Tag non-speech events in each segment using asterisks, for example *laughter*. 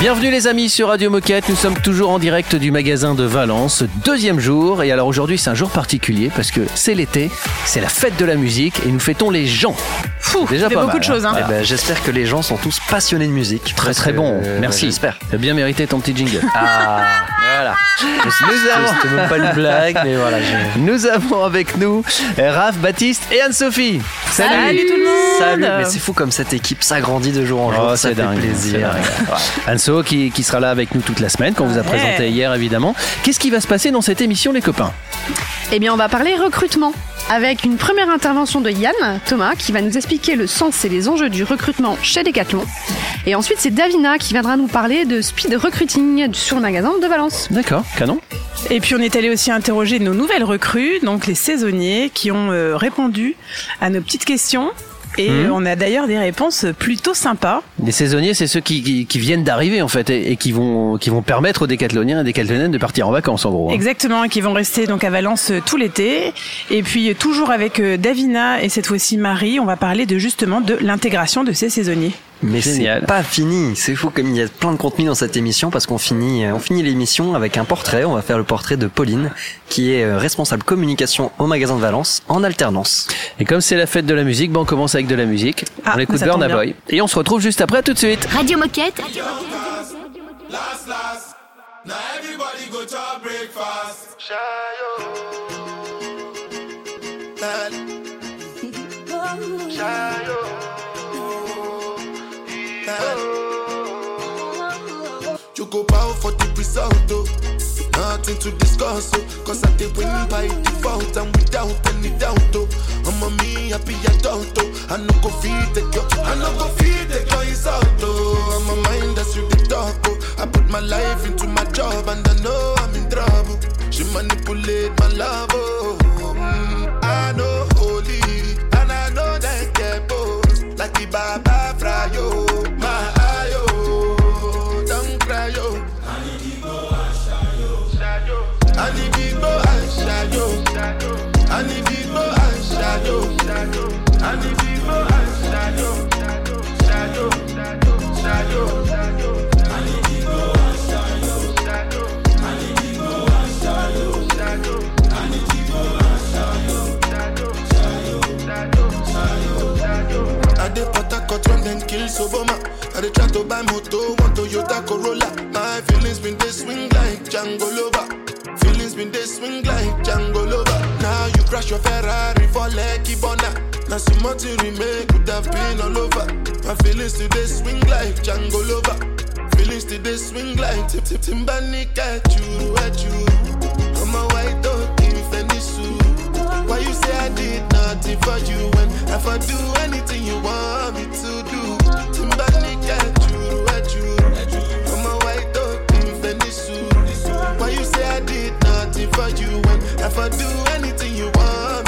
Bienvenue les amis sur Radio Moquette, nous sommes toujours en direct du magasin de Valence, deuxième jour, et alors aujourd'hui c'est un jour particulier parce que c'est l'été, c'est la fête de la musique et nous fêtons les gens. Fou, Déjà pas beaucoup mal, de choses. Hein. Eh ben, J'espère que les gens sont tous passionnés de musique. Très très que, bon, euh, merci. J'espère. T'as bien mérité ton petit jingle. Ah, Voilà. nous avons. C'était même pas une blague, mais voilà. Nous avons avec nous euh, Raph, Baptiste et Anne-Sophie. Salut tout le monde. Salut. Mais c'est fou comme cette équipe s'agrandit de jour en jour. Oh, ça c'est fait dingue, c'est plaisir. Anso qui, qui sera là avec nous toute la semaine, qu'on vous a Ouais. présenté hier évidemment. Qu'est-ce qui va se passer dans cette émission les copains? Eh bien, on va parler recrutement avec une première intervention de Yann Thomas qui va nous expliquer le sens et les enjeux du recrutement chez Decathlon. Et ensuite, c'est Davina qui viendra nous parler de speed recruiting sur le magasin de Valence. D'accord, canon. Et puis on est allé aussi interroger nos nouvelles recrues, donc les saisonniers, qui ont euh, répondu à nos petites questions. Et euh, on a d'ailleurs des réponses plutôt sympas. Les saisonniers, c'est ceux qui, qui- qui viennent d'arriver en fait et, et qui vont qui vont permettre aux décathloniens et décathloniennes de partir en vacances en gros. hein. Exactement, et qui vont rester donc à Valence euh, tout l'été. Et puis toujours avec euh, Davina et cette fois-ci Marie, on va parler de justement de l'intégration de ces saisonniers. Mais c'est pas fini. C'est fou comme il y a plein de contenu dans cette émission parce qu'on finit, euh, on finit l'émission avec un portrait. On va faire le portrait de Pauline, qui est euh, responsable communication au magasin de Valence en alternance. Et comme c'est la fête de la musique, ben on commence avec de la musique. Ah, on écoute ça tombe Burna bien. Boy et on se retrouve juste après tout de suite. Radio Moquette. Last, last. Go bow for the result, oh. Nothing to discuss, oh. Cause I did win by default and without any doubt, oh. I'm a me happy adult, oh. I no go feed the girl, I no go feed the girl is out, oh. I'm a mind that's you the talk, oh. I put my life into my job and I know I'm in trouble. She manipulate my love, oh. Mm, I know holy and I know that get both. Like the Baba Frayo, and shadow. I need to go and shadow. Shadow, shadow, shadow. I need to go and shadow. Shadow. I need to go and shadow. Shadow. I need to go and shadow. Shadow, shadow, shadow, shadow. I dey Port Harcourt when them kill Soboma. I dey try to buy moto, one Toyota Corolla. My feelings been they swing like Django Lover. Feelings been they swing like Django Lover. Crash your Ferrari for Lucky Bona. Now some more to remake could have been all over. My feelings today swing like Django Lover. Feelings today swing like Tip Tip Timbani at you, at you. I'm a white dog in Fenisu. Why you say I did nothing for you when if I do anything you want me to do? Timbani at you, at you. I'm a white dog in Fenisu. Why you say I did for you if I do anything you want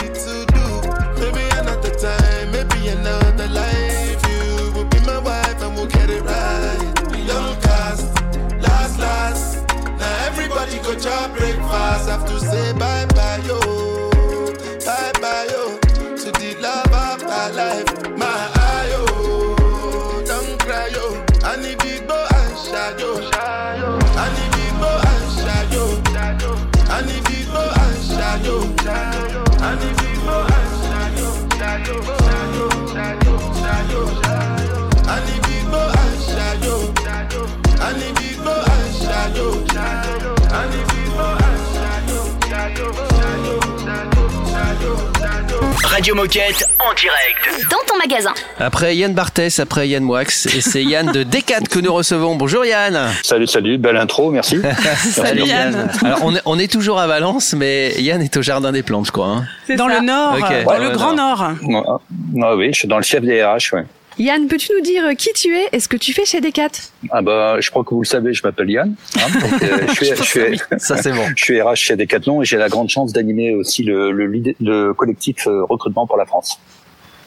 Radio Moquette en direct. Dans ton magasin. Après Yann Barthès, après Yann Moix et c'est Yann de Decat que nous recevons. Bonjour Yann. Salut, salut, belle intro, merci. *laughs* Salut Yann. Alors on est, on est toujours à Valence, mais Yann est au jardin des plantes, je crois. hein. Dans ça. le nord, Ok. dans le grand nord. Ah, ah oui, je suis dans le chef des RH, ouais. Yann, peux-tu nous dire qui tu es et ce que tu fais chez Decat? Ah bah, je crois que vous le savez, je m'appelle Yann. hein, donc, euh, *laughs* je, suis, je, suis, *laughs* Ça c'est bon. je suis RH chez Decathlon et j'ai la grande chance d'animer aussi le, le, lead- le collectif euh, recrutement pour la France.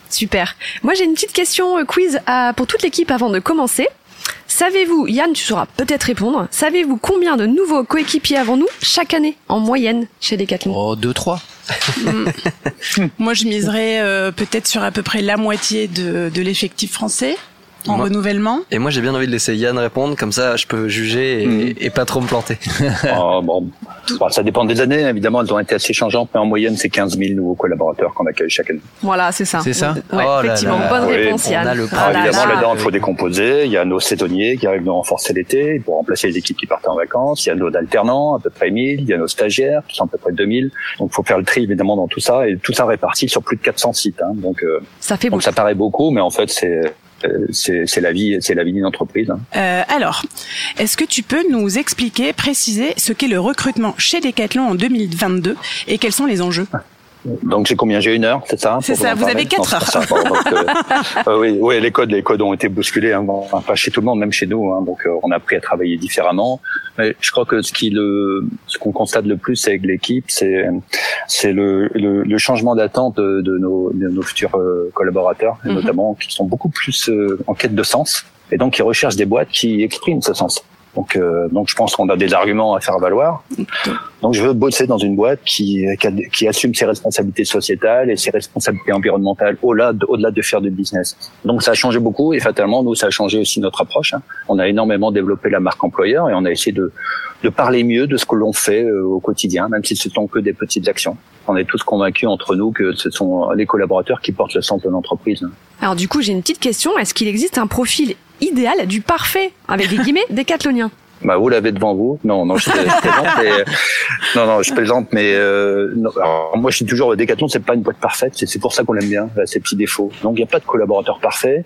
Super. Moi, j'ai une petite question euh, quiz à- pour toute l'équipe avant de commencer. Savez-vous, Yann, tu sauras peut-être répondre, savez-vous combien de nouveaux coéquipiers avons-nous chaque année en moyenne chez Decathlon Oh, deux, trois. *laughs* Moi, je miserais euh, peut-être sur à peu près la moitié de, de l'effectif français en Moi- renouvellement. Et moi, j'ai bien envie de laisser Yann répondre, comme ça, je peux juger et, et pas trop me planter. *laughs* Ah, bon, Bon, ça dépend des années, évidemment, elles ont été assez changeantes, mais en moyenne, c'est 15 000 nouveaux collaborateurs qu'on accueille chaque année. Voilà, c'est ça. C'est ça Ouais, Oh là effectivement, là. bonne Oui, réponse, on Yann. a le Ah Alors, là évidemment, là. là-dedans, il faut décomposer. Il y a nos saisonniers qui arrivent nous renforcer l'été pour remplacer les équipes qui partent en vacances. Il y a nos alternants, à peu près 1000. Il y a nos stagiaires, qui sont à peu près 2000. Donc, il faut faire le tri, évidemment, dans tout ça. Et tout ça réparti sur plus de 400 sites. Hein. Donc, euh, Ça fait beaucoup. donc, ça paraît beaucoup, mais en fait, c'est c'est c'est la vie, c'est la vie d'une entreprise. hein. Euh, alors, est-ce que tu peux nous expliquer, préciser ce qu'est le recrutement chez Decathlon en 2022 et quels sont les enjeux? Donc j'ai combien? J'ai une heure, c'est ça? C'est ça, vous avez quatre ça. Donc, euh, *laughs* euh, oui, oui, les codes, les codes ont été bousculés, hein, bon, enfin, pas chez tout le monde, même chez nous. Hein, donc euh, on a appris à travailler différemment. Mais je crois que ce qui le, ce qu'on constate le plus avec l'équipe, c'est c'est le, le, le changement d'attente de, de nos, de nos futurs collaborateurs, Mhm. notamment qui sont beaucoup plus en quête de sens, et donc qui recherchent des boîtes qui expriment ce sens. Donc, euh, donc je pense qu'on a des arguments à faire valoir. Donc, je veux bosser dans une boîte qui, qui, assume ses responsabilités sociétales et ses responsabilités environnementales au-delà de, au-delà de faire du business. Donc, ça a changé beaucoup et fatalement, nous, ça a changé aussi notre approche. hein. On a énormément développé la marque employeur et on a essayé de, de parler mieux de ce que l'on fait euh, au quotidien, même si ce sont que des petites actions. On est tous convaincus entre nous que ce sont les collaborateurs qui portent le sens de l'entreprise. Alors du coup, j'ai une petite question. Est-ce qu'il existe un profil idéal du parfait, avec des guillemets, *laughs* décathlonien Bah, vous l'avez devant vous. Non, non, je, je plaisante. mais, euh, non, non, je plaisante, mais euh, non, alors, moi, je suis toujours Decathlon. C'est pas une boîte parfaite. C'est pour ça qu'on l'aime bien. Ses petits défauts. Donc, il n'y a pas de collaborateur parfait.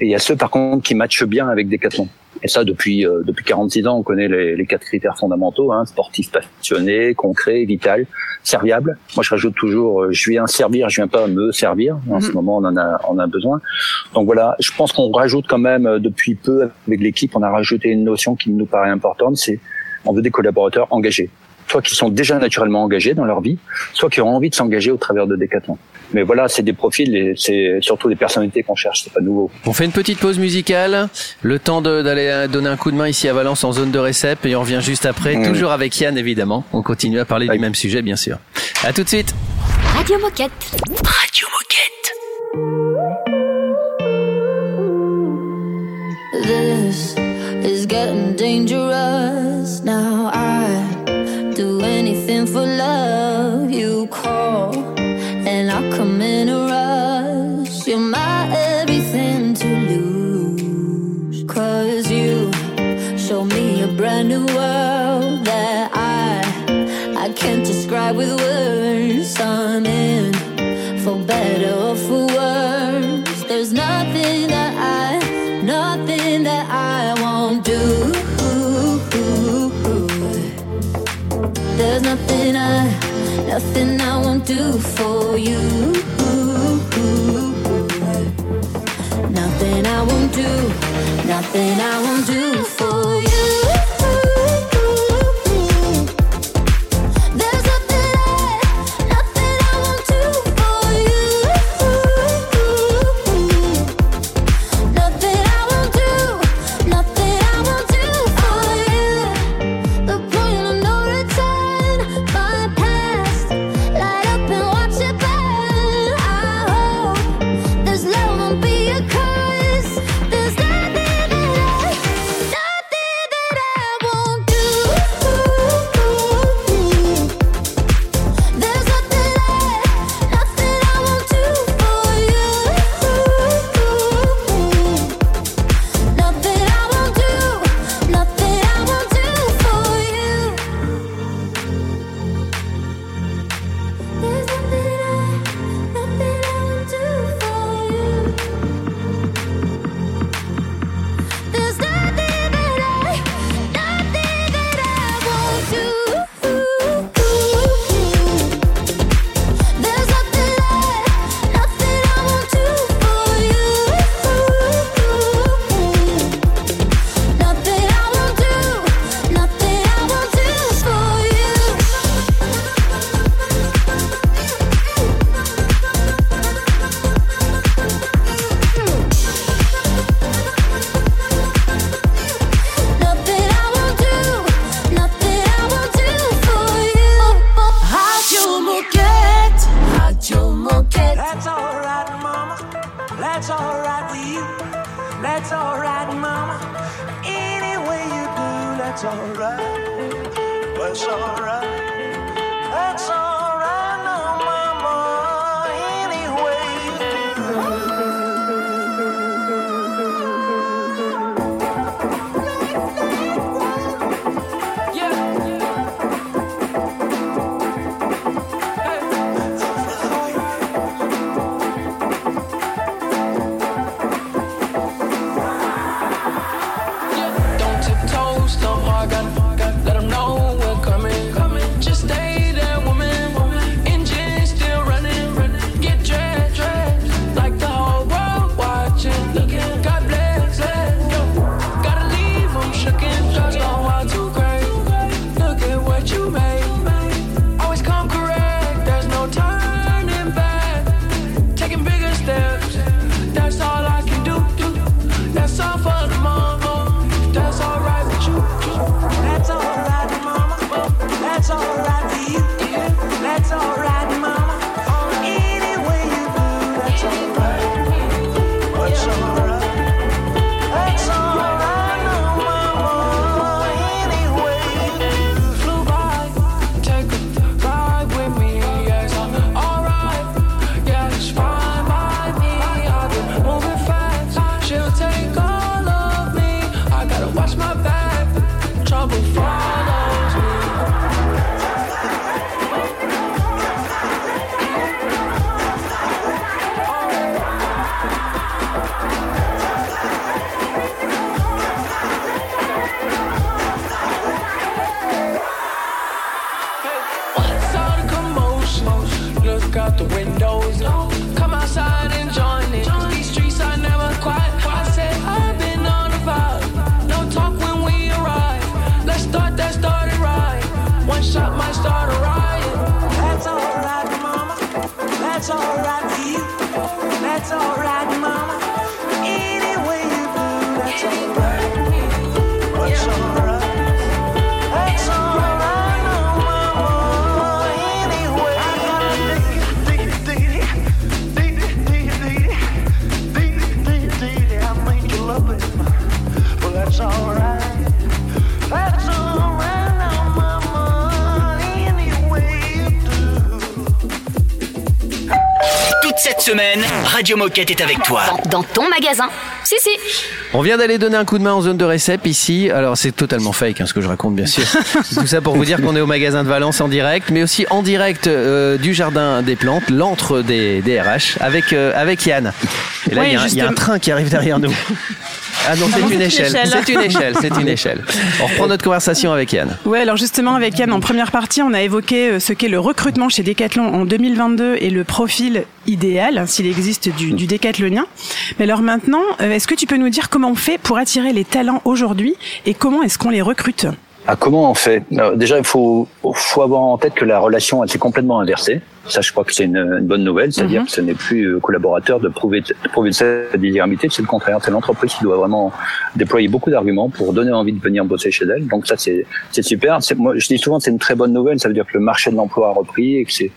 Et il y a ceux, par contre, qui matchent bien avec Decathlon. Et ça, depuis euh, depuis 46 ans, on connaît les, les quatre critères fondamentaux hein, sportif, passionné, concret, vital, serviable. Moi, je rajoute toujours, euh, je viens servir, je viens pas me servir. En ce moment, on en a on a besoin. Donc voilà, je pense qu'on rajoute quand même euh, depuis peu avec l'équipe, on a rajouté une notion qui nous paraît importante, c'est on veut des collaborateurs engagés, soit qui sont déjà naturellement engagés dans leur vie, soit qui ont envie de s'engager au travers de Decathlon. Mais voilà, c'est des profils et c'est surtout des personnalités qu'on cherche, c'est pas nouveau. On fait une petite pause musicale, le temps d'aller euh, donner un coup de main ici à Valence en zone de récep et on revient juste après, Mmh. toujours avec Yann évidemment. On continue à parler du même sujet bien sûr. À tout de suite. Radio Moquette. Radio Moquette. Do, nothing I won't do for you. Semaine, Radio Moquette est avec toi. Dans ton magasin. Si, si. On vient d'aller donner un coup de main en zone de récep ici. Alors c'est totalement fake hein, ce que je raconte bien sûr. *laughs* Tout ça pour vous dire qu'on est au magasin de Valence en direct, mais aussi en direct euh, du jardin des plantes, l'antre des, des RH, avec euh, avec Yann. Et là Ouais, il y, a un- il y a un train qui arrive derrière nous. *laughs* Ah non, c'est une c'est une échelle. C'est une échelle. C'est une échelle. On reprend notre conversation avec Yann. Ouais, alors justement avec Yann, en première partie, on a évoqué euh, ce qu'est le recrutement chez Decathlon en 2022 et le profil idéal, hein, s'il existe du, du décathlonien. Mais alors maintenant, euh, est-ce que tu peux nous dire comment on fait pour attirer les talents aujourd'hui et comment est-ce qu'on les recrute? Ah, comment on fait? Déjà, il faut, faut avoir en tête que la relation elle s'est complètement inversée. Ça, je crois que c'est une, une bonne nouvelle, c'est-à-dire Mhm. que ce n'est plus euh, collaborateur de prouver, de prouver sa désirabilité, c'est le contraire. C'est l'entreprise qui doit vraiment déployer beaucoup d'arguments pour donner envie de venir bosser chez elle. Donc ça, c'est super. Moi, je dis souvent, c'est une très bonne nouvelle. Ça veut dire que le marché de l'emploi a repris et que c'est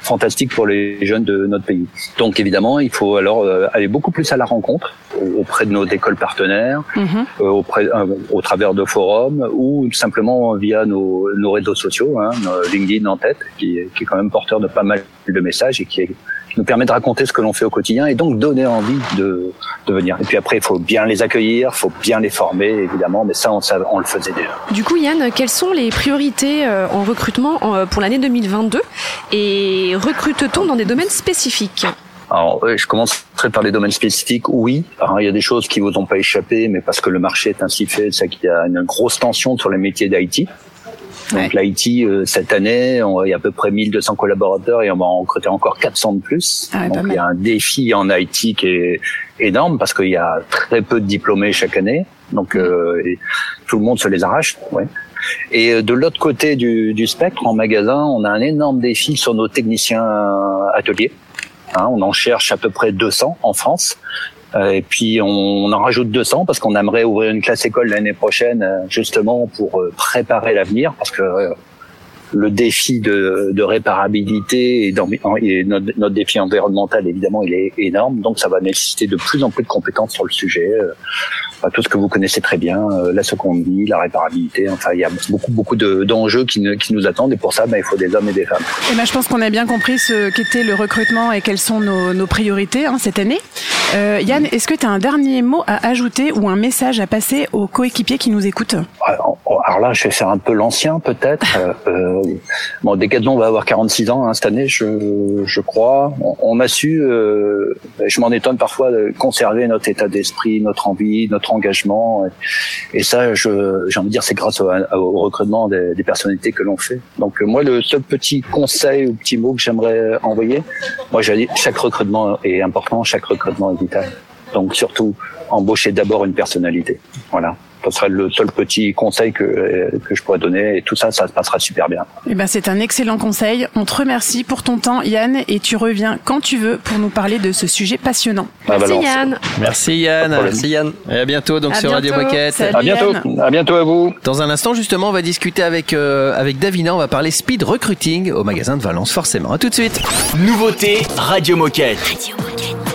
fantastique pour les jeunes de notre pays. Donc évidemment, il faut alors euh, aller beaucoup plus à la rencontre au- auprès de nos écoles partenaires, euh, auprès, euh, au travers de forums ou simplement via nos, nos réseaux sociaux, hein, LinkedIn en tête, qui, qui est quand même porteur de pas mal de messages et qui, est- qui nous permet de raconter ce que l'on fait au quotidien et donc donner envie de, de venir. Et puis après, il faut bien les accueillir, il faut bien les former, évidemment, mais ça, on, ça, on le faisait déjà. Du coup, Yann, quelles sont les priorités euh, en recrutement en, euh, pour l'année 2022 et recrute-t-on dans des domaines spécifiques? Alors, je commencerai par les domaines spécifiques. Oui, alors, il y a des choses qui vous ont pas échappé, mais parce que le marché est ainsi fait, c'est qu'il y a une grosse tension sur les métiers d'IT. Donc l'IT, euh, cette année, on, il y a à peu près 1200 collaborateurs et on va en recruter encore 400 de plus. Ah ouais, Donc il y a un défi en IT qui est énorme parce qu'il y a très peu de diplômés chaque année. Donc euh, et tout le monde se les arrache. Ouais. Et euh, de l'autre côté du, du spectre, en magasin, on a un énorme défi sur nos techniciens euh, ateliers. Hein, on en cherche à peu près 200 en France. Euh, et puis on, en rajoute 200 parce qu'on aimerait ouvrir une classe école l'année prochaine euh, justement pour euh, préparer l'avenir parce que le défi de, de réparabilité et, et notre, notre défi environnemental évidemment il est énorme. Donc ça va nécessiter de plus en plus de compétences sur le sujet euh, enfin, tout ce que vous connaissez très bien euh, la seconde vie la réparabilité. Enfin il y a beaucoup beaucoup de- d'enjeux qui, ne- qui nous attendent. Et pour ça ben, il faut des hommes et des femmes. Eh ben, je pense qu'on a bien compris ce qu'était le recrutement et quelles sont nos, nos priorités hein, cette année. Euh, Yann, est-ce que tu as un dernier mot à ajouter ou un message à passer aux coéquipiers qui nous écoutent? Alors alors là je vais faire un peu l'ancien peut-être. Euh, euh, bon Decathlon va avoir 46 ans hein, cette année je, je crois. On, on a su euh, je m'en étonne parfois de conserver notre état d'esprit notre envie notre engagement. Et, et ça j'ai envie de dire c'est grâce au, au recrutement des, des personnalités que l'on fait. Donc euh, moi le seul petit conseil ou petit mot que j'aimerais envoyer moi dit chaque recrutement est important chaque recrutement est vital. Donc surtout embaucher d'abord une personnalité. Voilà ce serait le seul petit conseil que, que je pourrais donner et tout ça, ça se passera super bien. Eh ben, c'est un excellent conseil. On te remercie pour ton temps, Yann, et tu reviens quand tu veux pour nous parler de ce sujet passionnant. Ah, Merci. Yann. Merci Yann. Merci Yann. Et à bientôt donc À sur Radio. Moquette. Salut. À bientôt. Yann. À bientôt à vous. Dans un instant, justement, on va discuter avec, euh, avec Davina. On va parler speed recruiting au magasin de Valence, forcément. À tout de suite. Nouveauté Radio Moquette. Radio Moquette.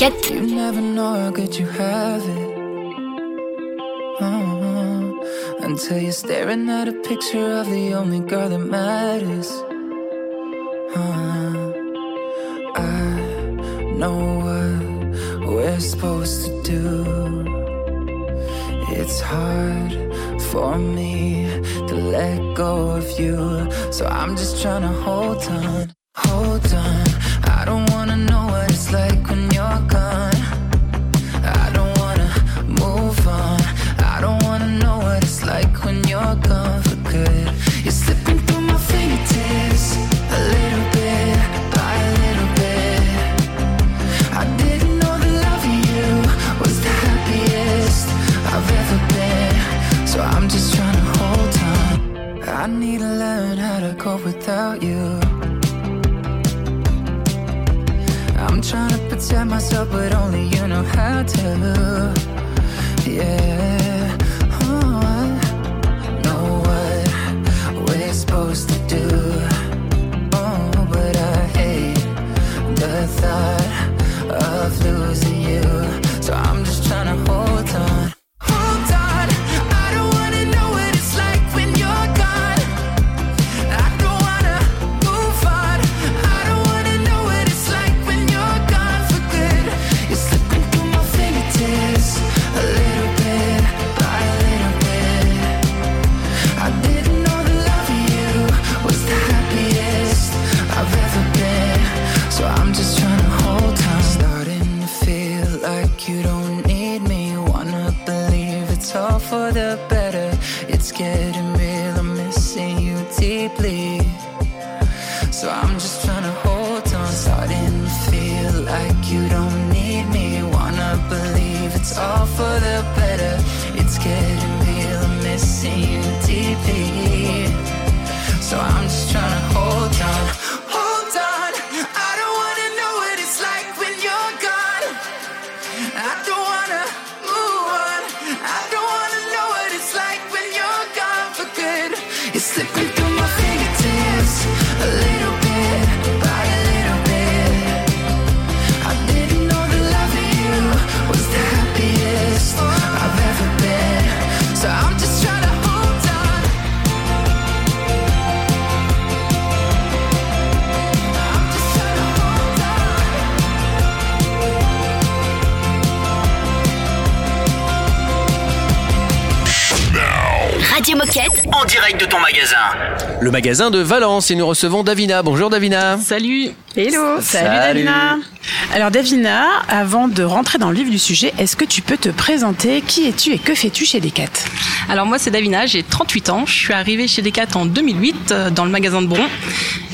You never know how good you have it. Uh-huh. Until you're staring at a picture of the only girl that matters. Uh, I know what we're supposed to do. It's hard for me to let go of you. So I'm just trying to hold on, hold on. It's like when you're gone. How to. Yeah. Oh, I know what we're supposed to do. Oh, but I hate the thought it's all for the better. It's getting real, I'm missing you deeply. So I'm just trying to hold on. Radio Moquette. En direct de ton magasin. Le magasin de Valence et nous recevons Davina. Bonjour Davina. Salut. Hello. Salut, Salut. Davina. Alors Davina, avant de rentrer dans le vif du sujet, est-ce que tu peux te présenter? Qui es-tu et que fais-tu chez Decat? Alors moi c'est Davina, j'ai 38 ans, je suis arrivée chez Decat en 2008 euh, dans le magasin de Bron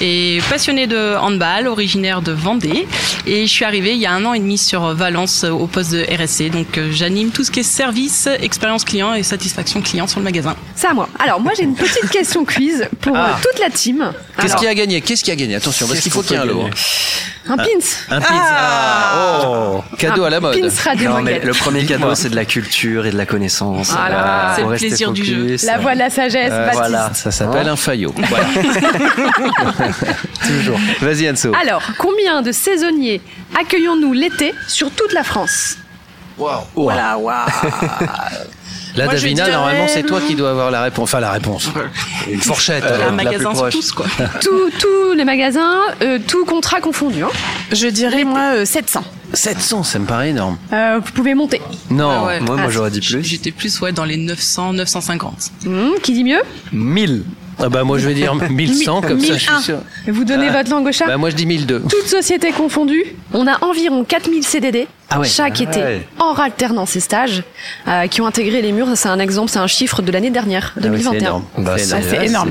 et passionnée de handball, originaire de Vendée et je suis arrivée il y a un an et demi sur Valence euh, au poste de RSC donc euh, j'anime tout ce qui est service, expérience client et satisfaction client sur le magasin. C'est à moi. Alors moi j'ai une petite question quiz pour Ah. toute la team. Qu'est-ce y a gagné? Qu'est-ce qu'il y a gagné? Attention, parce qu'il faut qu'il y ait un lot. Un pins. Un pins. Ah, oh, cadeau à la mode. Pins Radio Non, mais Moquette. le premier cadeau, c'est de la culture et de la connaissance. Voilà. Voilà, C'est le plaisir du jeu. La voix de la sagesse, Euh, Baptiste. voilà. Ça s'appelle Hein un faillot. *laughs* Voilà. Toujours. Vas-y Anso. Alors, combien de saisonniers accueillons-nous l'été sur toute la France? Voilà, waouh. *laughs* Moi, je Davina, normalement, c'est toi qui dois avoir la réponse. Enfin, la réponse. Une fourchette. Euh, un la magasin plus sur proche. tous quoi. *laughs* Tous tous les magasins, euh, tout contrat confondu. Hein. Je dirais moi euh, 700. 700, ça me paraît énorme. Euh, vous pouvez monter. Non. Ah ouais. Moi, moi Ah, j'aurais dit plus. J'étais plus ouais dans les 900, 950. Hmm, qui dit mieux? 1000. Ah bah moi je vais dire *laughs* 1100 comme ça je suis 1001. sûr. Vous donnez Ah. votre langue au chat? Bah moi je dis 1002. Toutes sociétés confondues, on a environ 4000 CDD Ah ouais. chaque Ah été ouais. en alternance et stage euh, qui ont intégré les murs. C'est un exemple, c'est un chiffre de l'année dernière, Ah oui, 2021. c'est énorme. Bah, C'est énorme.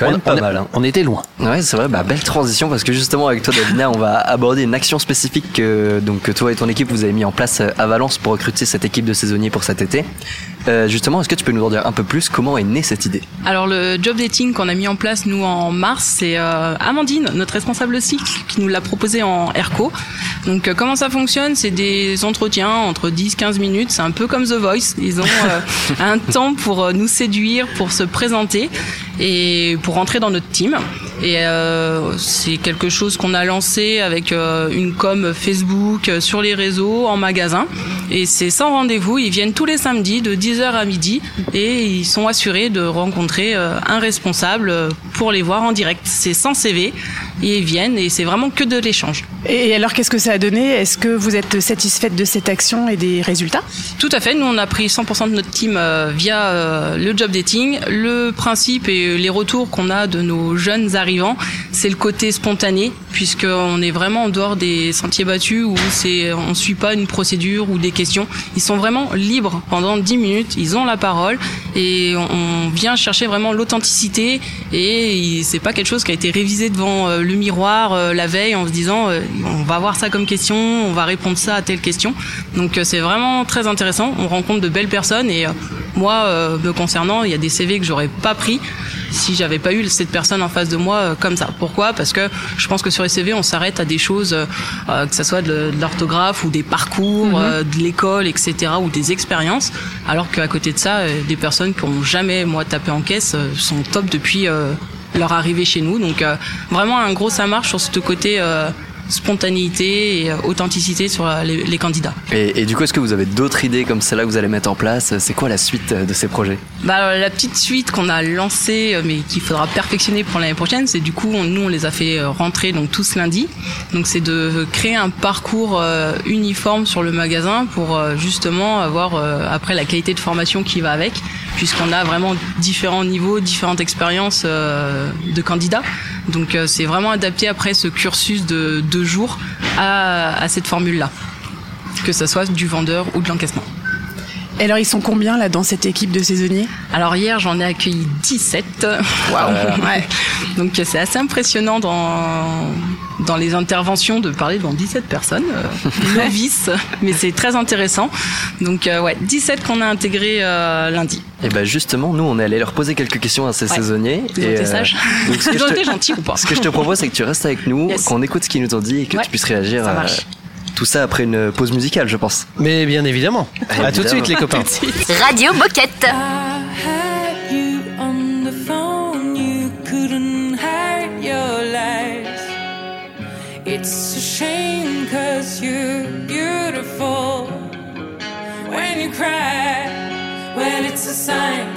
même pas mal, hein. on était loin. Ouais, c'est vrai, bah, belle transition parce que justement avec toi Davina, on va aborder une action spécifique que, donc, que toi et ton équipe vous avez mis en place euh, à Valence pour recruter cette équipe de saisonniers pour cet été. Euh, justement, est-ce que tu peux nous en dire un peu plus? Comment est née cette idée? Alors le job dating qu'on a mis en place nous en mars, c'est euh, Amandine, notre responsable cycle, qui nous l'a proposé en ERCO. Donc euh, comment ça fonctionne? C'est des entretiens entre 10-15 minutes, c'est un peu comme The Voice. Ils ont euh, *laughs* un temps pour euh, nous séduire, pour se présenter et pour rentrer dans notre team. Et euh, c'est quelque chose qu'on a lancé avec euh, une com Facebook euh, sur les réseaux, en magasin. Et c'est sans rendez-vous. Ils viennent tous les samedis de 10h à midi et ils sont assurés de rencontrer un responsable pour les voir en direct. C'est sans CV. Et ils viennent et c'est vraiment que de l'échange. Et alors, qu'est-ce que ça a donné? Est-ce que vous êtes satisfaite de cette action et des résultats? Tout à fait. Nous, on a pris 100% de notre team euh, via euh, le job dating. Le principe et les retours qu'on a de nos jeunes arrivants, c'est le côté spontané, puisqu'on est vraiment en dehors des sentiers battus où c'est, on suit pas une procédure ou des questions. Ils sont vraiment libres pendant 10 minutes. Ils ont la parole et on, vient chercher vraiment l'authenticité et c'est pas quelque chose qui a été révisé devant euh, le miroir euh, la veille en se disant euh, on va voir ça comme question, on va répondre ça à telle question. Donc euh, c'est vraiment très intéressant. On rencontre de belles personnes et euh, moi, euh, me concernant, il y a des CV que j'aurais pas pris si j'avais pas eu cette personne en face de moi euh, comme ça. Pourquoi? Parce que je pense que sur les CV, on s'arrête à des choses, que ce soit de, l'orthographe ou des parcours, Mhm. euh, de l'école, etc., ou des expériences, alors qu'à côté de ça, euh, des personnes qui ont jamais, moi, tapé en caisse, euh, sont top depuis euh, leur arrivée chez nous. Donc euh, vraiment un gros ça marche sur ce côté euh, spontanéité et euh, authenticité sur euh, les, les candidats. et, et du coup, est-ce que vous avez d'autres idées comme celle-là que vous allez mettre en place? C'est quoi la suite euh, de ces projets? Bah, alors, la petite suite qu'on a lancée, mais qu'il faudra perfectionner pour l'année prochaine, c'est du coup, on- nous, on les a fait rentrer donc tous lundi. Donc, c'est de créer un parcours euh, uniforme sur le magasin pour euh, justement avoir euh, après la qualité de formation qui va avec, puisqu'on a vraiment différents niveaux, différentes expériences de candidats. Donc, euh, c'est vraiment adapté après ce cursus de deux jours à, à cette formule-là, que ça soit du vendeur ou de l'encaissement. Et alors, ils sont combien là dans cette équipe de saisonniers? Alors hier, j'en ai accueilli 17. Waouh. *laughs* Ouais. Donc c'est assez impressionnant dans dans les interventions de parler devant 17 personnes euh, *laughs* novices, mais c'est très intéressant. Donc euh, ouais, 17 qu'on a intégré euh, lundi. Et ben justement, nous on est allé leur poser quelques questions à ces Ouais. saisonniers. Ils ont et, été sages. donc, ce *laughs* que Ils ont été gentils ou pas? Ce que je te propose, c'est que tu restes avec nous, Yes. qu'on écoute ce qu'ils nous ont dit et que Ouais, tu puisses réagir ça à marche. tout ça après une pause musicale, je pense. Mais bien évidemment. À tout de suite, les copains. *laughs* Radio Moquette. It's a shame cause you're beautiful. When you cry, well, it's a sign.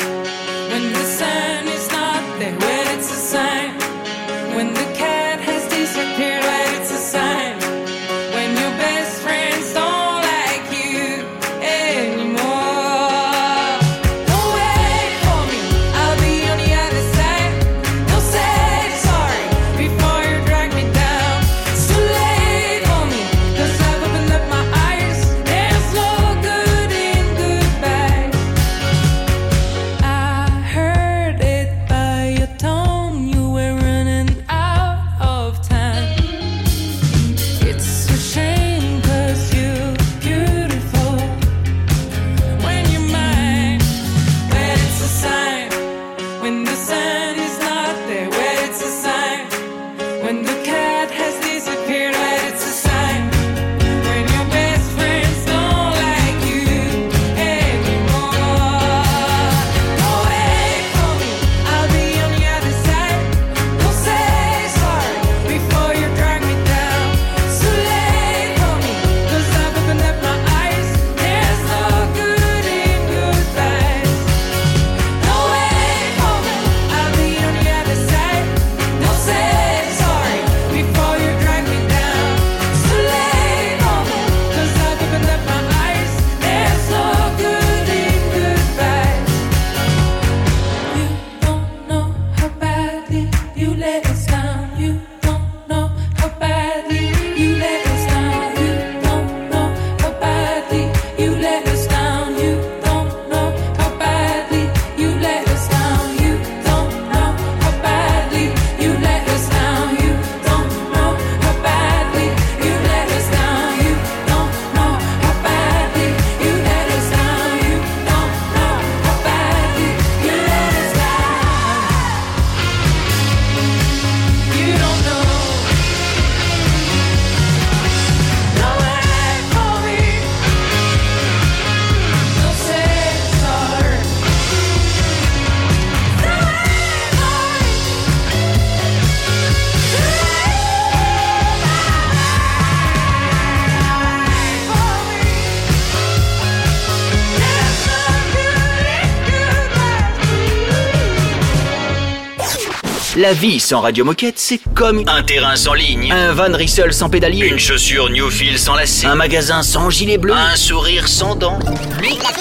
La vie sans Radio Moquette, c'est comme un terrain sans ligne, un Van Rissel sans pédalier, une chaussure Newfield sans lacet, un magasin sans gilet bleu, un sourire sans dents.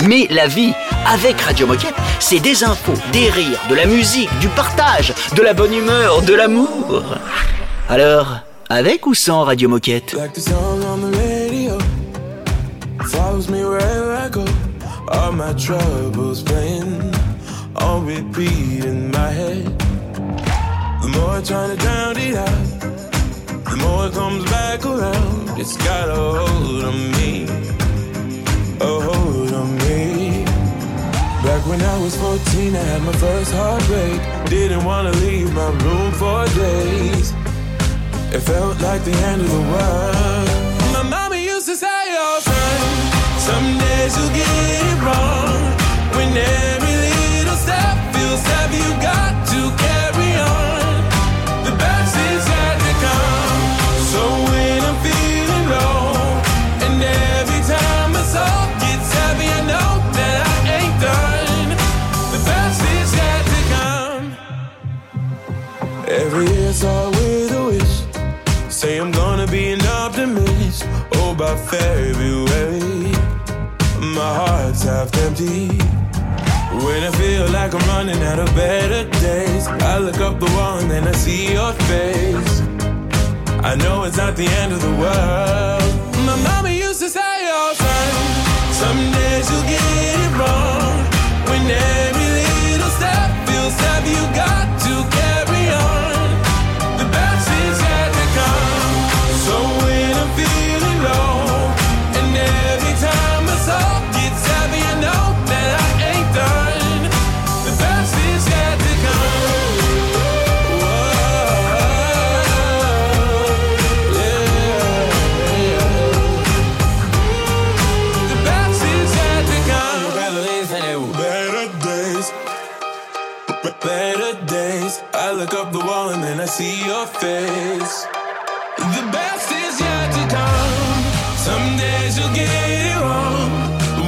Mais la vie avec Radio Moquette, c'est des infos, des rires, de la musique, du partage, de la bonne humeur, de l'amour. Alors, avec ou sans Radio Moquette? Like the song on the radio follows me wherever I go. All my troubles playing on repeat in my head. More I to drown it out, the more it comes back around. It's got a hold on me, a hold on me. Back when I was 14, I had my first heartbreak. Didn't wanna leave my room for days. It felt like the end of the world. My mama used to say, oh son, some days you'll get it wrong. When every little step feels heavy, you got Start with a wish. Say I'm gonna be an optimist. Oh, by February, my heart's half empty. When I feel like I'm running out of better days, I look up the wall and then I see your face. I know it's not the end of the world. My mama used to say, oh son, Some days you'll get it wrong. When every little step feels heavy, you got face. The best is yet to come. Some days you'll get it wrong.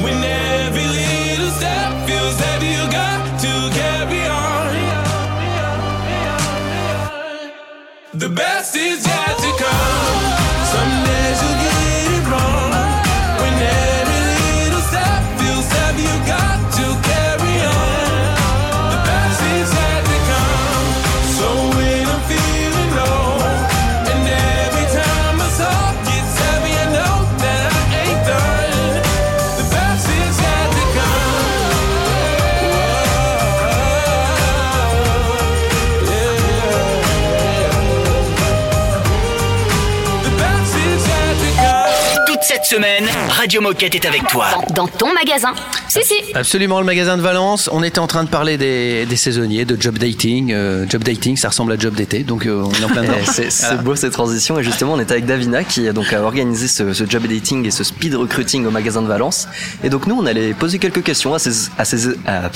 When every little step feels heavy, you got to carry on. The best is semaine, Radio Moquette est avec toi. Dans ton magasin. Si, si. Absolument, le magasin de Valence. On était en train de parler des, des saisonniers, de job dating. Euh, job dating, ça ressemble à job d'été, donc euh, on est en plein dedans. *laughs* C'est c'est beau cette transition et justement on était avec Davina qui a donc organisé ce, ce job dating et ce speed recruiting au magasin de Valence et donc nous on allait poser quelques questions à ces à ces à,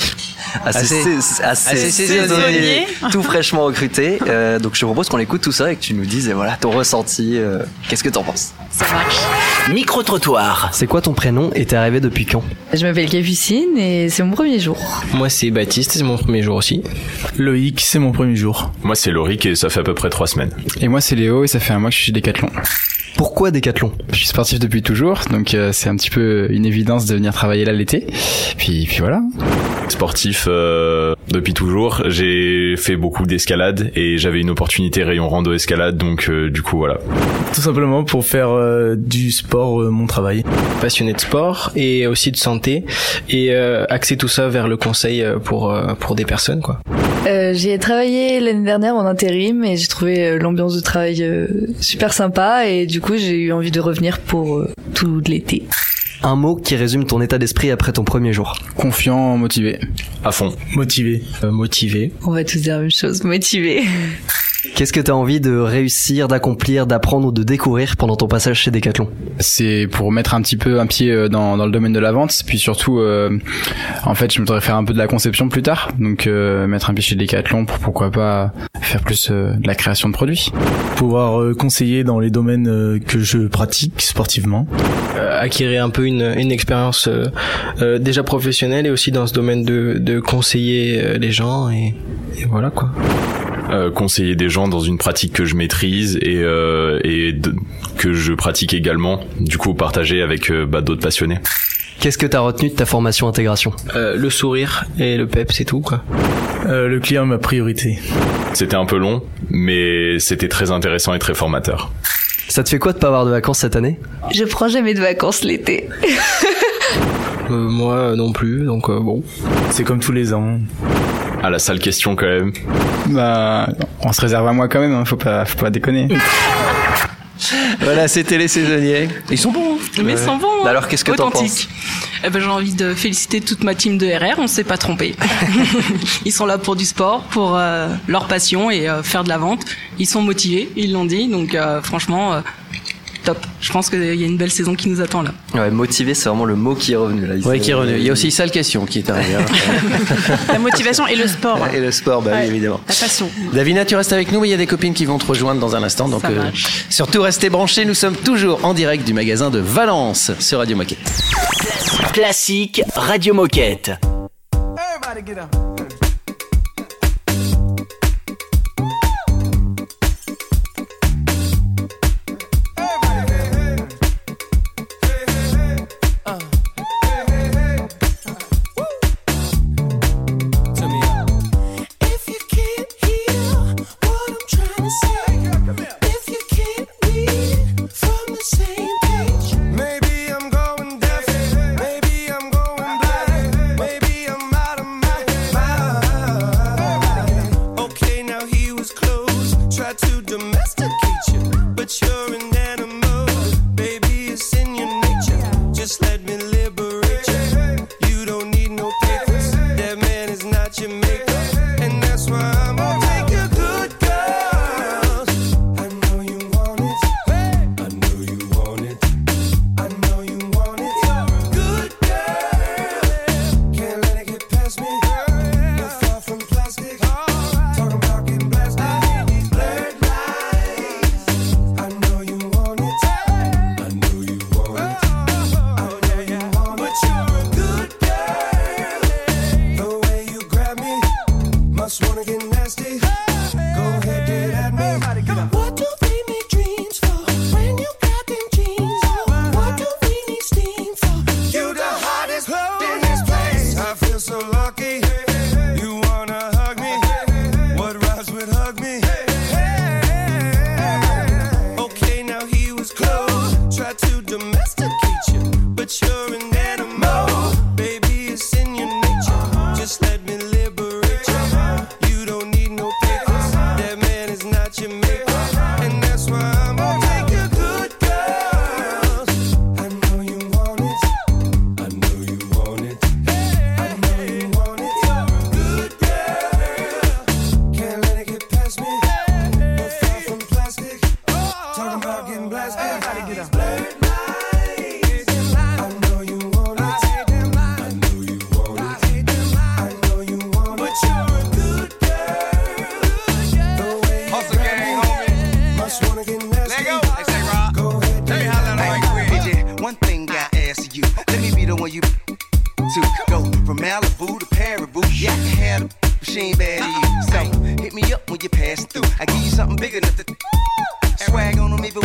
à ces, À ces- ces- à ces à ces saisonniers *laughs* tout fraîchement recrutés Euh, donc je te propose qu'on écoute tout ça et que tu nous dises et voilà ton ressenti euh, qu'est-ce que t'en penses? Micro-trottoir. C'est quoi ton prénom et t'es arrivé depuis quand Je m'appelle Capucine et c'est mon premier jour. Moi c'est Baptiste, c'est mon premier jour aussi. Loïc, c'est mon premier jour. Moi, c'est Loric et ça fait à peu près trois semaines. Et moi, c'est Léo et ça fait un mois que je suis chez Decathlon. Pourquoi Decathlon Je suis sportif depuis toujours, donc euh, c'est un petit peu une évidence de venir travailler là l'été. Puis, puis voilà. Sportif euh, depuis toujours, j'ai fait beaucoup d'escalade et j'avais une opportunité rayon rando escalade, donc euh, du coup voilà. Tout simplement pour faire euh, du sport euh, mon travail. Passionné de sport et aussi de santé et euh, axer tout ça vers le conseil pour euh, pour des personnes quoi. Euh, j'ai travaillé l'année dernière en intérim et j'ai trouvé l'ambiance de travail euh, super sympa et du coup j'ai eu envie de revenir pour euh, tout l'été. Un mot qui résume ton état d'esprit après ton premier jour. Confiant, motivé. À fond. Motivé. Euh, motivé. On va tous dire la même chose, motivé. *laughs* Qu'est-ce que t'as envie de réussir, d'accomplir, d'apprendre ou de découvrir pendant ton passage chez Decathlon? C'est pour mettre un petit peu un pied euh, dans, dans le domaine de la vente, puis surtout, euh, en fait, je voudrais faire un peu de la conception plus tard, donc euh, mettre un pied chez Decathlon pour pourquoi pas faire plus euh, de la création de produits. Pouvoir euh, conseiller dans les domaines euh, que je pratique sportivement. Euh, acquérir un peu une, une expérience euh, euh, déjà professionnelle et aussi dans ce domaine de, de conseiller euh, les gens et, et voilà quoi. Euh, conseiller des gens dans une pratique que je maîtrise et, euh, et de- que je pratique également, du coup partager avec euh, bah, d'autres passionnés. Qu'est-ce que t'as retenu de ta formation intégration? Euh, le sourire et le pep c'est tout quoi. Euh, le client est ma priorité. C'était un peu long, mais c'était très intéressant et très formateur. Ça te fait quoi de pas avoir de vacances cette année? Je prends jamais de vacances l'été. *laughs* Euh, moi non plus donc euh, bon. C'est comme tous les ans. Ah la sale question quand même. Bah, on se réserve à moi quand même, hein, faut pas, faut pas déconner. *laughs* Voilà, c'était les saisonniers. Ils sont bons. hein Mais ils sont bons. hein. Bah alors, qu'est-ce que t'en Authentiques. Eh ben, j'ai envie de féliciter toute ma team de RR, on s'est pas trompé. *laughs* *laughs* ils sont là pour du sport, pour euh, leur passion et euh, faire de la vente. Ils sont motivés, ils l'ont dit, donc euh, franchement, euh, top. Je pense qu'il y a une belle saison qui nous attend là. Ouais, motivé, c'est vraiment le mot qui est revenu là. Ouais, qui est revenu. Il y a aussi sale question qui est arrivée. hein. *laughs* La motivation et le sport. Et le sport, bah oui, évidemment. La passion. Davina, tu restes avec nous, mais il y a des copines qui vont te rejoindre dans un instant. Donc, Ça euh, surtout restez branchés. Nous sommes toujours en direct du magasin de Valence sur Radio Moquette. Classique Radio Moquette. Everybody get up.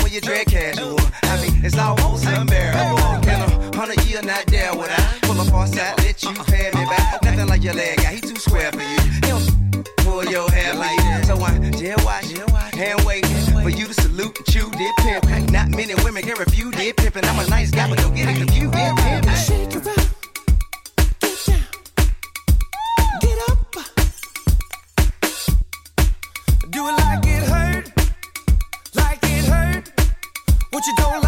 when you dread casual. I mean, it's almost unbearable. In a hundred year, not there would I pull up on side, let you pay me back. Nothing like your leg guy, he too square for you. He'll pull your hair like that. So I dead watch, hand wait for you to salute and chew dip pimp. Not many women can refuse dip pimp, and I'm a nice guy, but don't get it confused. Dip pimp. Up. Do it like What you don't like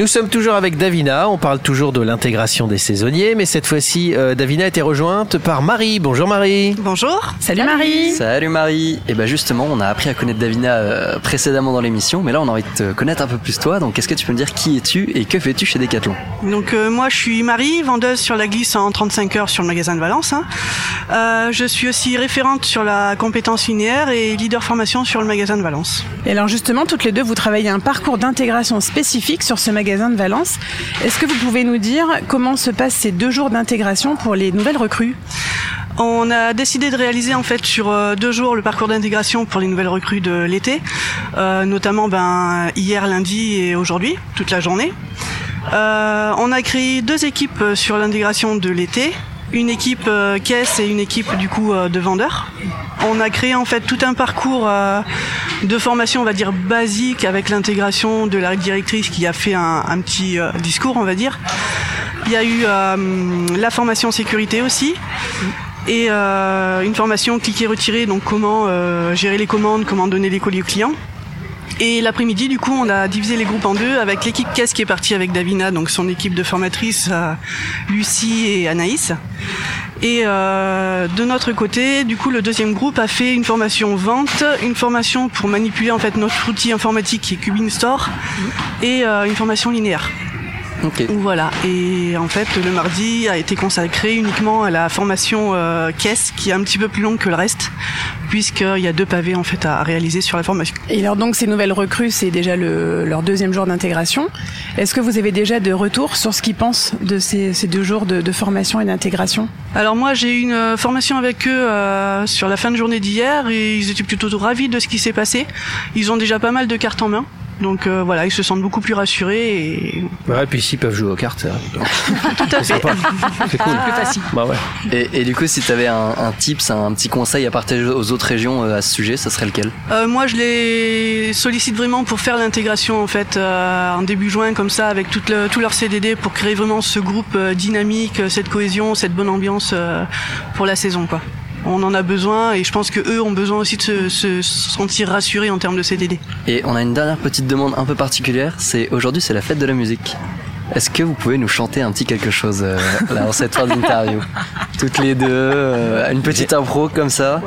Nous sommes toujours avec Davina, on parle toujours de l'intégration des saisonniers, mais cette fois-ci, euh, Davina a été rejointe par Marie. Bonjour Marie. Bonjour. Salut Marie. Salut Marie. Et ben justement, on a appris à connaître Davina euh, précédemment dans l'émission, mais là on a envie de te connaître un peu plus toi. Donc est-ce que tu peux me dire qui es-tu et que fais-tu chez Decathlon? Donc euh, moi je suis Marie, vendeuse sur la glisse en 35 heures sur le magasin de Valence. hein. Euh, je suis aussi référente sur la compétence linéaire et leader formation sur le magasin de Valence. Et alors justement, toutes les deux, vous travaillez un parcours d'intégration spécifique sur ce magasin Valence. Est-ce que vous pouvez nous dire comment se passent ces deux jours d'intégration pour les nouvelles recrues? On a décidé de réaliser en fait sur euh, deux jours le parcours d'intégration pour les nouvelles recrues de l'été, euh, notamment ben, hier, lundi et aujourd'hui, toute la journée. Euh, on a créé deux équipes sur l'intégration de l'été, une équipe euh, caisse et une équipe du coup euh, de vendeurs. On a créé en fait tout un parcours euh, de formation, on va dire basique, avec l'intégration de la directrice qui a fait un, petit discours, on va dire. Il y a eu la formation sécurité aussi. Et une formation cliquer retirer, donc comment gérer les commandes, comment donner les colis aux clients. Et l'après-midi, du coup, on a divisé les groupes en deux avec l'équipe caisse qui est partie avec Davina, donc son équipe de formatrices, euh, Lucie et Anaïs. Et euh, de notre côté, du coup, le deuxième groupe a fait une formation vente, une formation pour manipuler en fait notre outil informatique qui est Cubin Store, et euh, une formation linéaire. Voilà. Et en fait, le mardi a été consacré uniquement à la formation euh, caisse, qui est un petit peu plus longue que le reste, puisqu'il y a deux pavés en fait à réaliser sur la formation. Et alors donc ces nouvelles recrues, c'est déjà le- leur deuxième jour d'intégration. Est-ce que vous avez déjà de retours sur ce qu'ils pensent de ces, ces deux jours de, de formation et d'intégration? Alors moi, j'ai eu une euh, formation avec eux euh, sur la fin de journée d'hier et ils étaient plutôt ravis de ce qui s'est passé. Ils ont déjà pas mal de cartes en main. Donc euh, voilà, ils se sentent beaucoup plus rassurés et Ouais, puis s'ils peuvent jouer aux cartes, *laughs* tout à fait. C'est cool. Plus facile. Bah ouais. Et, et du coup, si tu avais un, un tips, un petit conseil à partager aux autres régions euh, à ce sujet, ça serait lequel? Euh, moi, je les sollicite vraiment pour faire l'intégration en fait euh, en début juin comme ça avec tout, le, tout leur CDD pour créer vraiment ce groupe dynamique, cette cohésion, cette bonne ambiance euh, pour la saison quoi. On en a besoin et je pense que eux ont besoin aussi de se, se sentir rassurés en termes de CDD. Et on a une dernière petite demande un peu particulière, c'est aujourd'hui c'est la fête de la musique. Est-ce que vous pouvez nous chanter un petit quelque chose euh, là en cette fin d'interview? Toutes les deux, euh, une petite impro comme ça.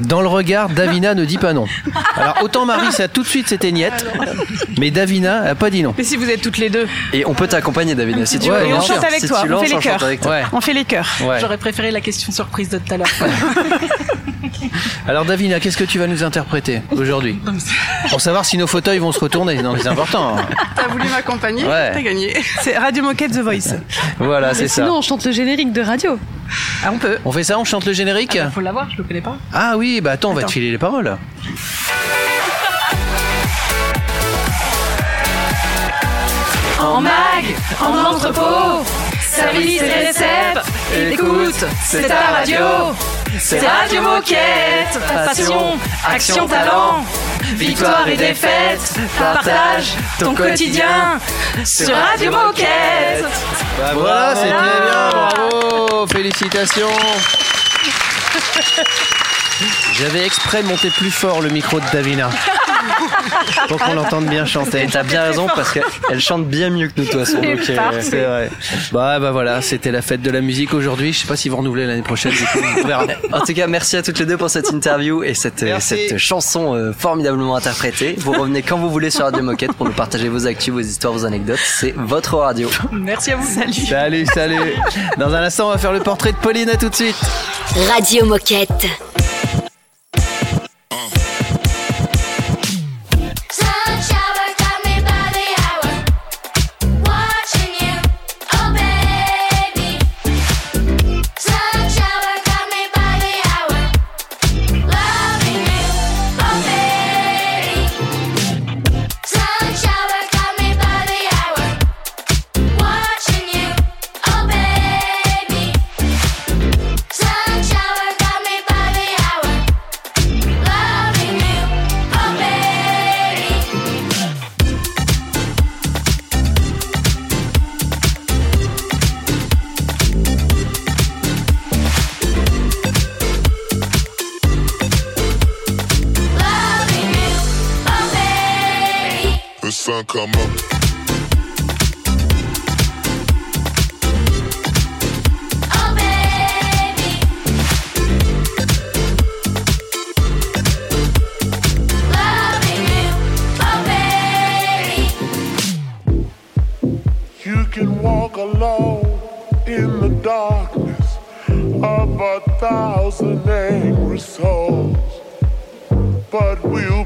Dans le regard, Davina ne dit pas non. Alors autant Marie, ça tout de suite c'était niette, mais Davina a pas dit non. Mais si vous êtes toutes les deux Et on peut t'accompagner Davina si tu Ouais, veux. et on chante avec Si toi, on lances, fait les on chante chœurs. avec toi. Ouais. On fait les chœurs. Ouais. J'aurais préféré la question surprise de tout à l'heure. *laughs* *laughs* Alors Davina, qu'est-ce que tu vas nous interpréter aujourd'hui *laughs* Pour savoir si nos fauteuils vont se retourner. Non, c'est important. hein. *laughs* T'as voulu m'accompagner Ouais. T'as gagné. C'est Radio Moquette The Voice. Voilà, c'est ça. sinon, on chante le générique de radio. Ah, on peut. On fait ça, on chante le générique Faut l'avoir, je le connais pas. Ah oui, bah attends, on va te filer les paroles. En mag, en entrepôt, service et récep, écoute, c'est ta radio. C'est Radio Moquette, passion, action, talent, victoire et défaite, partage ton quotidien sur Radio Moquette. Bah voilà, c'était bien, bravo, félicitations. J'avais exprès monté plus fort le micro de Davina *laughs* pour qu'on l'entende bien chanter. Et t'as bien raison parce qu'elle chante bien mieux que nous de toute façon. donc, euh, C'est vrai. Bah, bah voilà, c'était la fête de la musique aujourd'hui. Je sais pas si vous renouvelez l'année prochaine. du coup, on verra. En tout cas, merci à toutes les deux pour cette interview et cette, euh, cette chanson euh, formidablement interprétée. Vous revenez quand vous voulez sur Radio Moquette pour nous partager vos actus, vos histoires, vos anecdotes. C'est votre radio. Merci à vous. Salut. Salut, salut. Dans un instant, on va faire le portrait de Pauline. À tout de suite. Radio Moquette. sun come up. Oh, alone in the darkness of a thousand angry souls. But we'll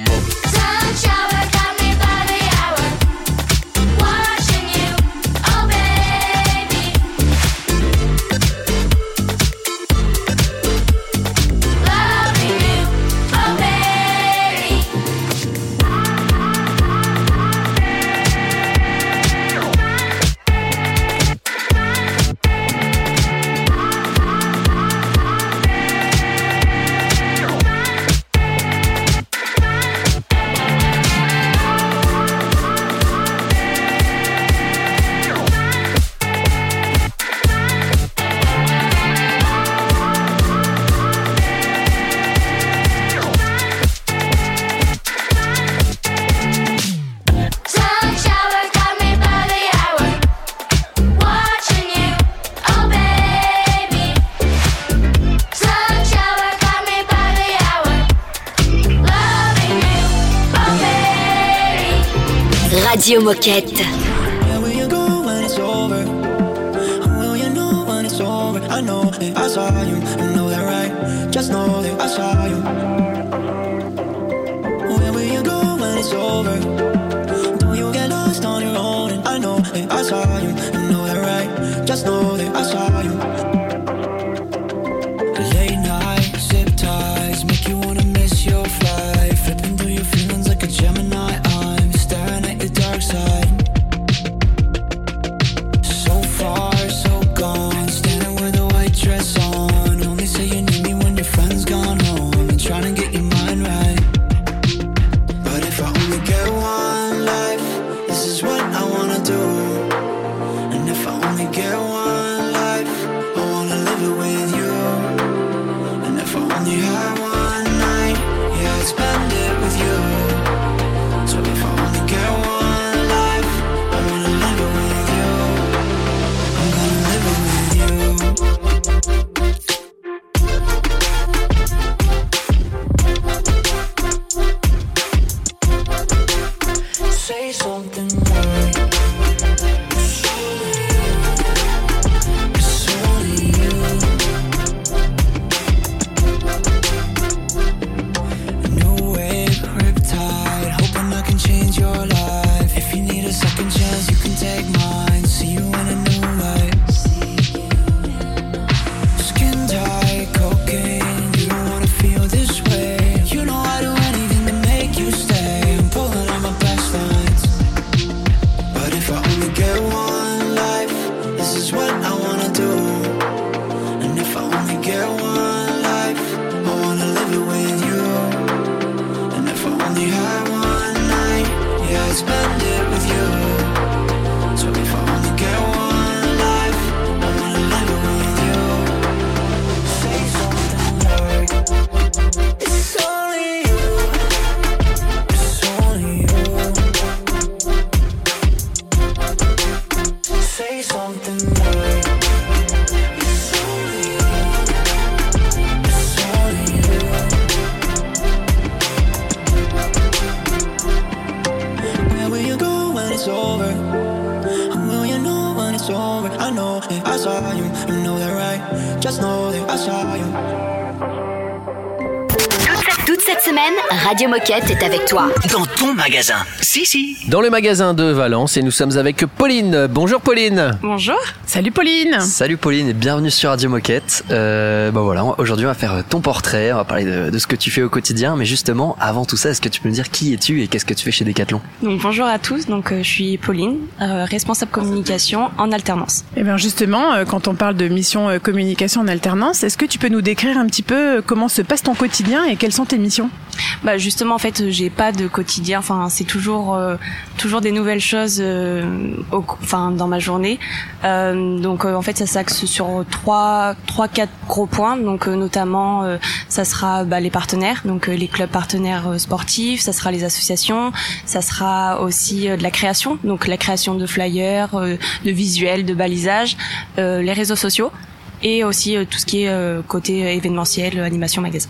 mama. Radio Moquette. Radio Moquette est avec toi. Dans ton magasin. Si, si. Dans le magasin de Valence et nous sommes avec Pauline. Bonjour Pauline. Bonjour. Salut Pauline. Salut Pauline et bienvenue sur Radio Moquette. Euh, bah voilà, aujourd'hui on va faire ton portrait, on va parler de, de ce que tu fais au quotidien, mais justement avant tout ça, est-ce que tu peux me dire qui es-tu et qu'est-ce que tu fais chez Decathlon? Donc bonjour à tous, donc euh, je suis Pauline, euh, responsable communication en alternance. Eh bien justement, euh, quand on parle de mission euh, communication en alternance, est-ce que tu peux nous décrire un petit peu comment se passe ton quotidien et quelles sont tes missions? Bah justement en fait j'ai pas de quotidien, enfin c'est toujours euh, toujours des nouvelles choses, euh, au- enfin dans ma journée. Euh, donc euh, en fait ça s'axe sur trois trois quatre gros points, donc euh, notamment euh, ça sera bah, les partenaires, donc les clubs partenaires sportifs, ça sera les associations, ça sera aussi de la création, donc la création de flyers, de visuels, de balisages, euh, les réseaux sociaux. Et aussi tout ce qui est côté événementiel, animation, magasin.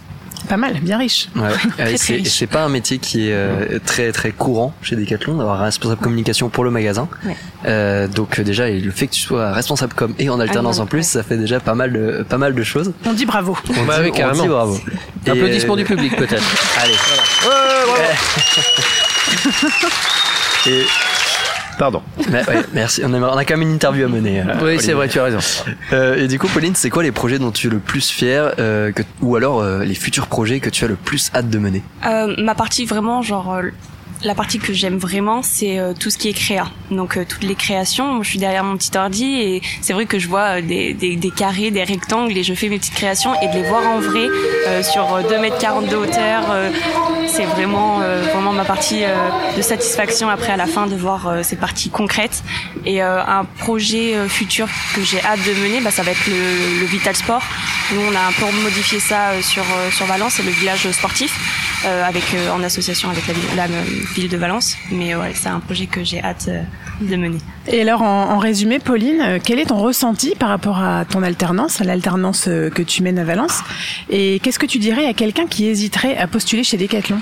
Pas mal, bien riche. Ouais, *laughs* très c'est pas un métier qui est euh, très très courant chez Decathlon d'avoir un responsable communication pour le magasin. Ouais. Euh, donc euh, déjà le fait que tu sois responsable com et en alternance Ah, en plus, ça fait déjà pas mal de pas mal de choses. On dit bravo. On Bah dit- oui, on carrément. dit bravo. Et, Applaudissements euh, du public peut-être. *laughs* Allez. *laughs* Et Pardon. Mais, ouais, merci. On a, on a quand même une interview à mener. euh, Oui, c'est vrai, tu as raison. Euh, et du coup, Pauline, c'est quoi les projets dont tu es le plus fier, euh, que, ou alors euh, les futurs projets que tu as le plus hâte de mener? Euh, ma partie vraiment, genre euh, la partie que j'aime vraiment, c'est euh, tout ce qui est créa. Donc euh, toutes les créations. Moi, je suis derrière mon petit ordi et c'est vrai que je vois euh, des, des, des carrés, des rectangles et je fais mes petites créations et de les voir en vrai euh, sur euh, 2 mètres 40 de hauteur, euh, c'est vraiment euh, vraiment ma partie de satisfaction après à la fin de voir ces parties concrètes. Et un projet futur que j'ai hâte de mener, bah, ça va être le, le Vital Sport. Nous, on a un peu modifié ça sur sur Valence, c'est le village sportif avec en association avec la, la ville de Valence. Mais ouais, c'est un projet que j'ai hâte euh, de mener. Et alors, en, en résumé, Pauline, euh, quel est ton ressenti par rapport à ton alternance, à l'alternance euh, que tu mènes à Valence? Et qu'est-ce que tu dirais à quelqu'un qui hésiterait à postuler chez Decathlon?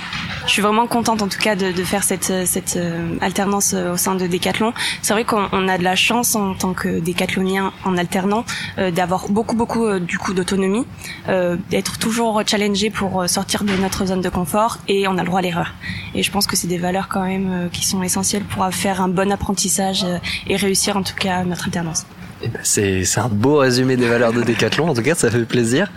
Je suis vraiment contente en tout cas de, de faire cette, cette alternance au sein de Decathlon. C'est vrai qu'on on a de la chance en tant que décathlonien en alternant euh, d'avoir beaucoup beaucoup euh, du coup d'autonomie, euh, d'être toujours challengé pour sortir de notre zone de confort et on a le droit à l'erreur. Et je pense que c'est des valeurs quand même euh, qui sont essentielles pour faire un bon apprentissage euh, et réussir en tout cas notre alternance. Eh ben, C'est un beau résumé des valeurs de Decathlon, en tout cas ça fait plaisir.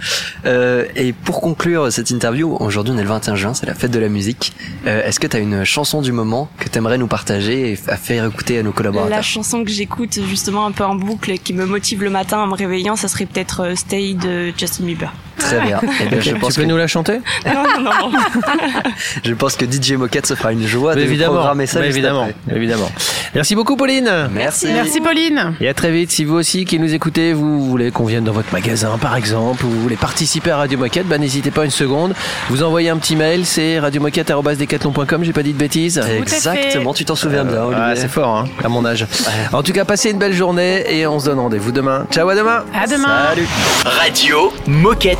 Euh, et pour conclure cette interview, aujourd'hui on est le 21 juin, c'est la fête de la musique. Euh, Est-ce que tu as une chanson du moment que tu aimerais nous partager et à faire écouter à nos collaborateurs La chanson que j'écoute justement un peu en boucle et qui me motive le matin en me réveillant, ça serait peut-être Stay de Justin Bieber. Très bien. *laughs* Eh bien, je pense tu peux que- nous la chanter *laughs* Non, non, non. *laughs* Je pense que DJ Moquette se fera une joie de Mais évidemment, programmer ça mais évidemment, après. évidemment. Merci beaucoup Pauline. Merci. Merci Pauline. Et à très vite. Si vous aussi qui nous écoutez, vous voulez qu'on vienne dans votre magasin par exemple, ou vous voulez participer à Radio Moquette, bah, n'hésitez pas une seconde. Vous envoyez un petit mail, c'est radiomoquette.decathlon.com, j'ai pas dit de bêtises. Exactement, tu t'en souviens bien, Olivier. Ouais, c'est fort, hein, à mon âge. En tout cas, passez une belle journée et on se donne rendez-vous demain. Ciao, à demain. À demain. Salut. Radio Moquette.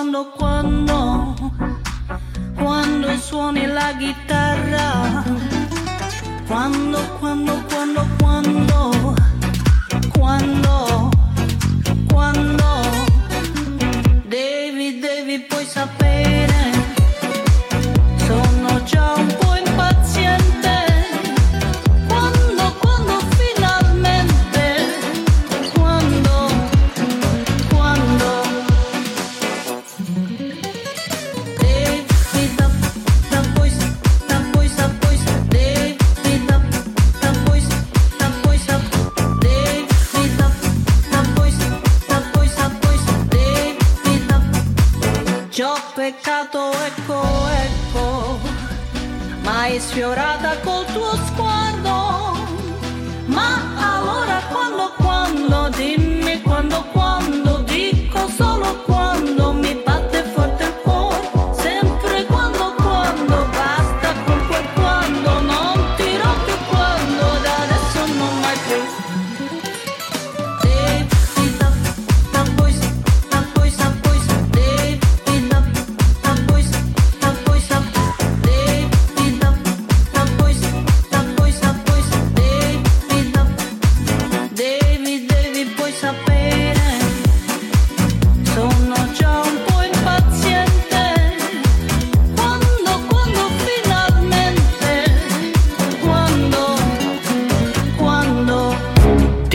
quando, quando, quando suoni la chitarra. Quando, quando, quando, quando. gridato ecco ecco, mai sfiorata col tuo sguardo. Ma allora quando, quando dimmi